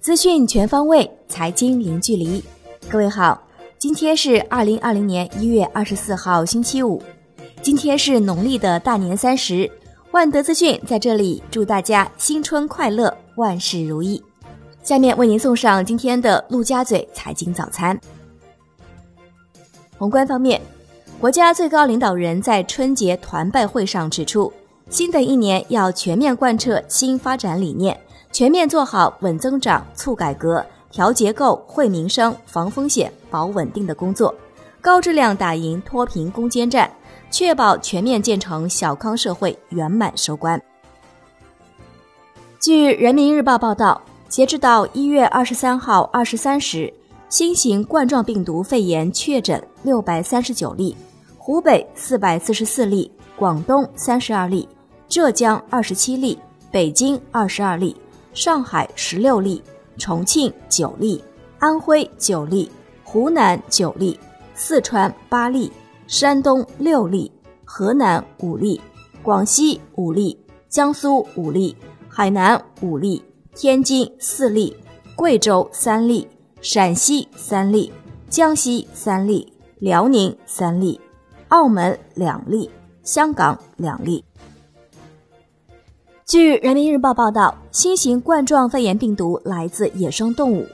资讯全方位，财经零距离。各位好，今天是二零二零年一月二十四号，星期五。今天是农历的大年三十。万德资讯在这里祝大家新春快乐，万事如意。下面为您送上今天的陆家嘴财经早餐。宏观方面，国家最高领导人在春节团拜会上指出，新的一年要全面贯彻新发展理念，全面做好稳增长、促改革、调结构、惠民生、防风险、保稳定的工作，高质量打赢脱贫攻坚战。确保全面建成小康社会圆满收官。据人民日报报道，截至到一月二十三号二十三时，新型冠状病毒肺炎确诊六百三十九例，湖北四百四十四例，广东三十二例，浙江二十七例，北京二十二例，上海十六例，重庆九例，安徽九例，湖南九例，四川八例。山东六例，河南五例，广西五例，江苏五例，海南五例，天津四例，贵州三例，陕西三例，江西三例，辽宁三例，澳门两例，香港两例。据人民日报报道，新型冠状肺炎病毒来自野生动物。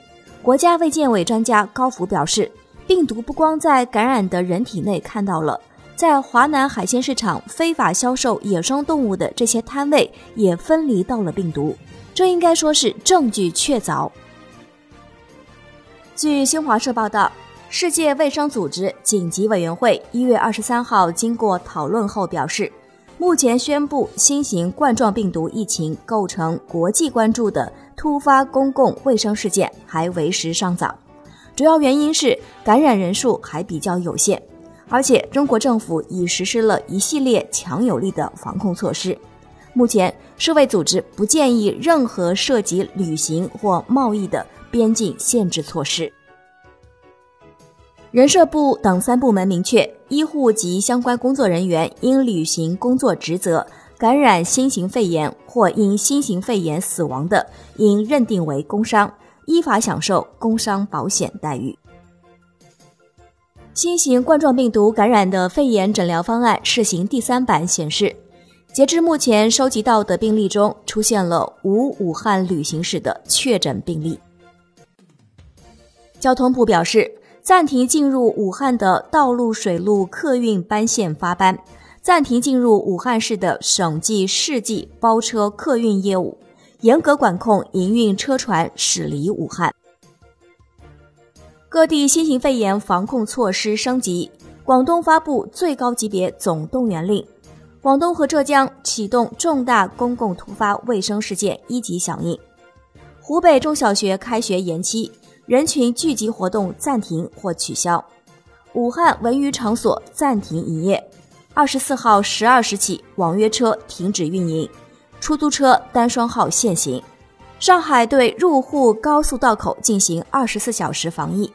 国家卫健委专家高福表示。病毒不光在感染的人体内看到了，在华南海鲜市场非法销售野生动物的这些摊位也分离到了病毒，这应该说是证据确凿。据新华社报道，世界卫生组织紧急委员会一月二十三号经过讨论后表示，目前宣布新型冠状病毒疫情构成国际关注的突发公共卫生事件还为时尚早。主要原因是感染人数还比较有限，而且中国政府已实施了一系列强有力的防控措施。目前，世卫组织不建议任何涉及旅行或贸易的边境限制措施。人社部等三部门明确，医护及相关工作人员应履行工作职责感染新型肺炎或因新型肺炎死亡的，应认定为工伤。依法享受工伤保险待遇。新型冠状病毒感染的肺炎诊疗方案试行第三版显示，截至目前收集到的病例中，出现了无武汉旅行史的确诊病例。交通部表示，暂停进入武汉的道路、水路客运班线发班，暂停进入武汉市的省际、市际包车客运业务。严格管控营运车船驶离武汉。各地新型肺炎防控措施升级，广东发布最高级别总动员令，广东和浙江启动重大公共突发卫生事件一级响应。湖北中小学开学延期，人群聚集活动暂停或取消。武汉文娱场所暂停营业，二十四号十二时起，网约车停止运营。出租车单双号限行。上海对入沪高速道口进行二十四小时防疫。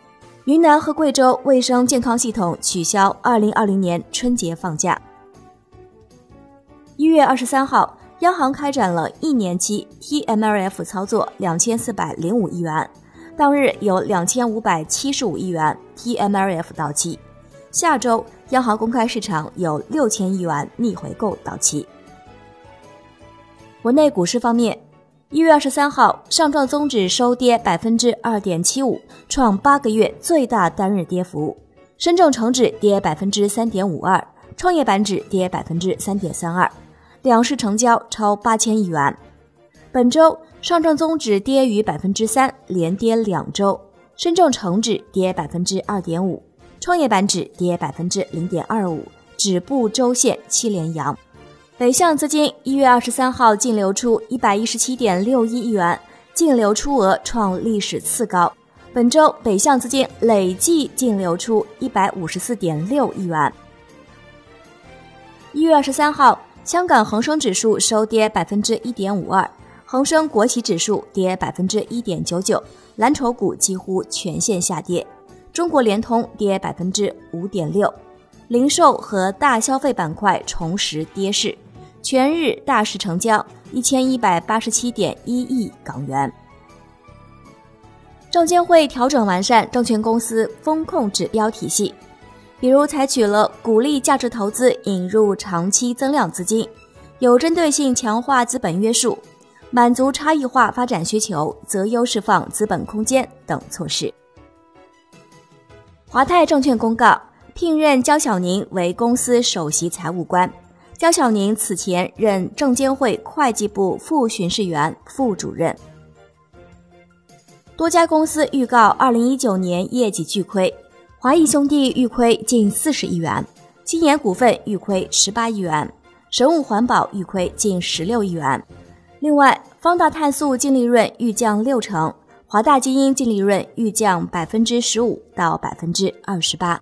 云南和贵州卫生健康系统取消二零二零年春节放假。一月二十三号，央行开展了一年期 TMLF 操作两千四百零五亿元，当日有两千五百七十五亿元 TMLF 到期。下周，央行公开市场有六千亿元逆回购到期。国内股市方面，一月二十三号，上证综指收跌百分之二点七五，创八个月最大单日跌幅；深证成指跌百分之三点五二，创业板指跌百分之三点三二，两市成交超八千亿元。本周上证综指跌逾百分之三，连跌两周；深证成指跌百分之二点五，创业板指跌百分之零点二五，止步周线七连阳。北向资金一月二十三号净流出一百一十七点六一亿元，净流出额创历史次高。本周北向资金累计净流出一百五十四点六亿元。一月二十三号，香港恒生指数收跌百分之一点五二，恒生国企指数跌百分之一点九九，蓝筹股几乎全线下跌，中国联通跌百分之五点六，零售和大消费板块重拾跌势。全日大市成交一千一百八十七点一亿港元。证监会调整完善证券公司风控指标体系，比如采取了鼓励价值投资引入长期增量资金，有针对性强化资本约束，满足差异化发展需求，择优释放资本空间等措施。华泰证券公告聘任焦小宁为公司首席财务官，焦小宁此前任证监会会计部副巡视员、副主任。多家公司预告，二零一九年业绩巨亏，华谊兄弟预亏近四十亿元，金研股份预亏十八亿元，神武环保预亏近十六亿元。另外，方大碳素净利润预降六成，华大基因净利润预降百分之十五到百分之二十八。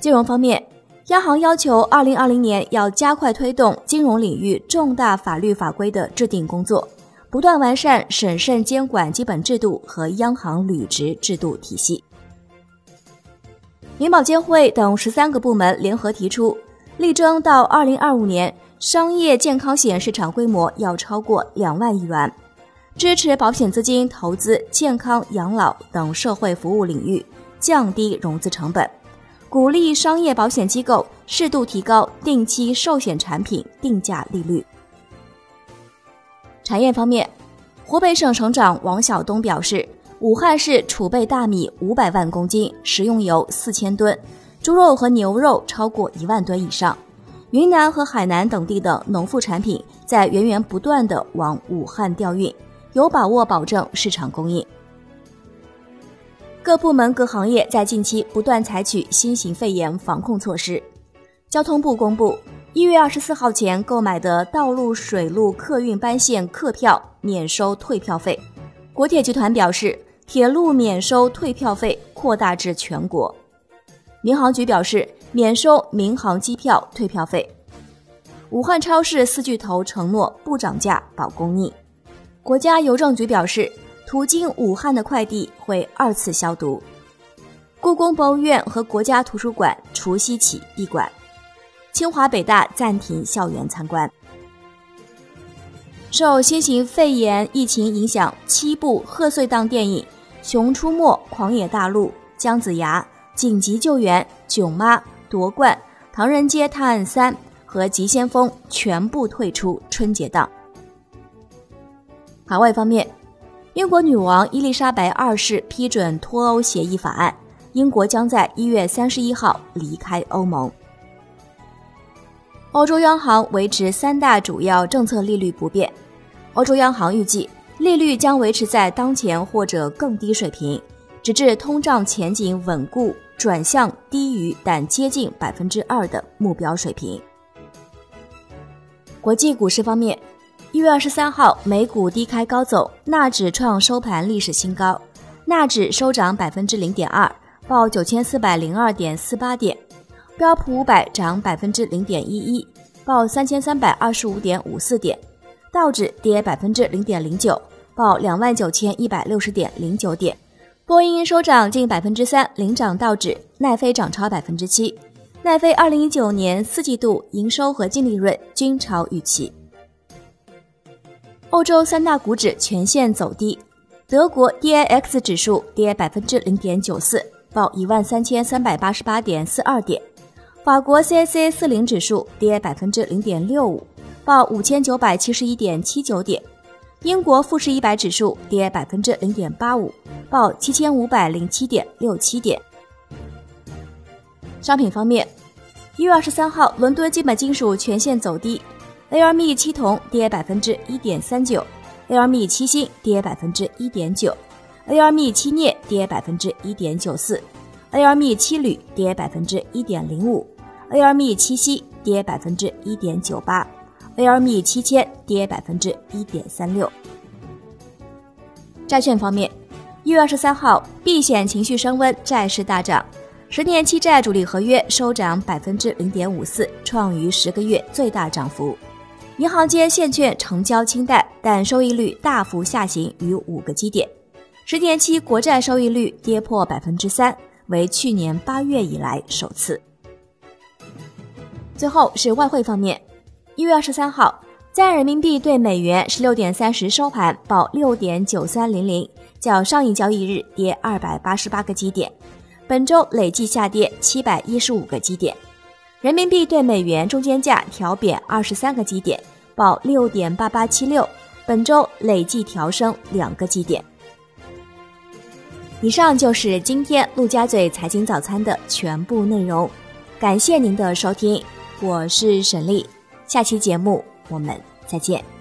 金融方面，央行要求二零二零年要加快推动金融领域重大法律法规的制定工作。不断完善审慎监管基本制度和央行履职制度体系。银保监会等十三个部门联合提出，力争到二零二五年商业健康险市场规模要超过两万亿元，支持保险资金投资健康、养老等社会服务领域，降低融资成本，鼓励商业保险机构适度提高定期寿险产品定价利率。产业方面，湖北省省长王晓东表示，武汉市储备大米五百万公斤，食用油四千吨，猪肉和牛肉超过一万吨以上。云南和海南等地的农副产品在源源不断的往武汉调运，有把握保证市场供应。各部门各行业在近期不断采取新型肺炎防控措施。交通部公布。一月二十四号前购买的道路、水路客运班线客票免收退票费。国铁集团表示，铁路免收退票费扩大至全国。民航局表示，免收民航机票退票费。武汉超市四巨头承诺不涨价保供应。国家邮政局表示，途经武汉的快递会二次消毒。故宫博物院和国家图书馆除夕起闭馆。清华北大暂停校园参观。受新型肺炎疫情影响，七部贺岁档电影《熊出没》《狂野大陆》《姜子牙》《紧急救援》《囧妈》《夺冠》《唐人街探案三》和《急先锋》全部退出春节档。海外方面，英国女王伊丽莎白二世批准脱欧协议法案，英国将在一月三十一号离开欧盟。欧洲央行维持三大主要政策利率不变。欧洲央行预计利率将维持在当前或者更低水平，直至通胀前景稳固，转向低于但接近百分之二的目标水平。国际股市方面，一月二十三号美股低开高走，纳指创收盘历史新高，纳指收涨百分之零点二，报九千四百零二点四八点。标普五百涨百分之零点一一，报三千三百二十五点五四点；道指跌百分之零点零九，报两万九千一百六十点零九点。波音收涨近百分之三，领涨道指；奈飞涨超百分之七。奈飞二零一九年四季度营收和净利润均超预期。欧洲三大股指全线走低，德国 DAX 指数跌百分之零点九四，报一万三千三百八十八点四二点。法国 CAC 四零指数跌百分之零点六五，报五千九百七十一点七九点。英国富时一百指数跌百分之零点八五，报七千五百零七点六七点。商品方面，一月二十三号，伦敦基本金属全线走低，LME 七铜跌百分之一点三九，LME 七锌跌百分之一点九，LME 七镍跌百分之一点九四，LME 七铝跌百分之一点零五。ARM 七夕跌百分之一点九八，ARM 七千跌百分之一点三六。债券方面，一月二十三号，避险情绪升温，债市大涨，十年期债主力合约收涨百分之零点五四，创逾十个月最大涨幅。银行间现券成交清淡，但收益率大幅下行逾五个基点，十年期国债收益率跌破百分之三，为去年八月以来首次。最后是外汇方面，一月二十三号，在人民币对美元十六点三十收盘报六点九三零零，较上一交易日跌二百八十八个基点，本周累计下跌七百一十五个基点。人民币对美元中间价调贬二十三个基点，报六点八八七六，本周累计调升两个基点。以上就是今天陆家嘴财经早餐的全部内容，感谢您的收听，我是沈丽，下期节目我们再见。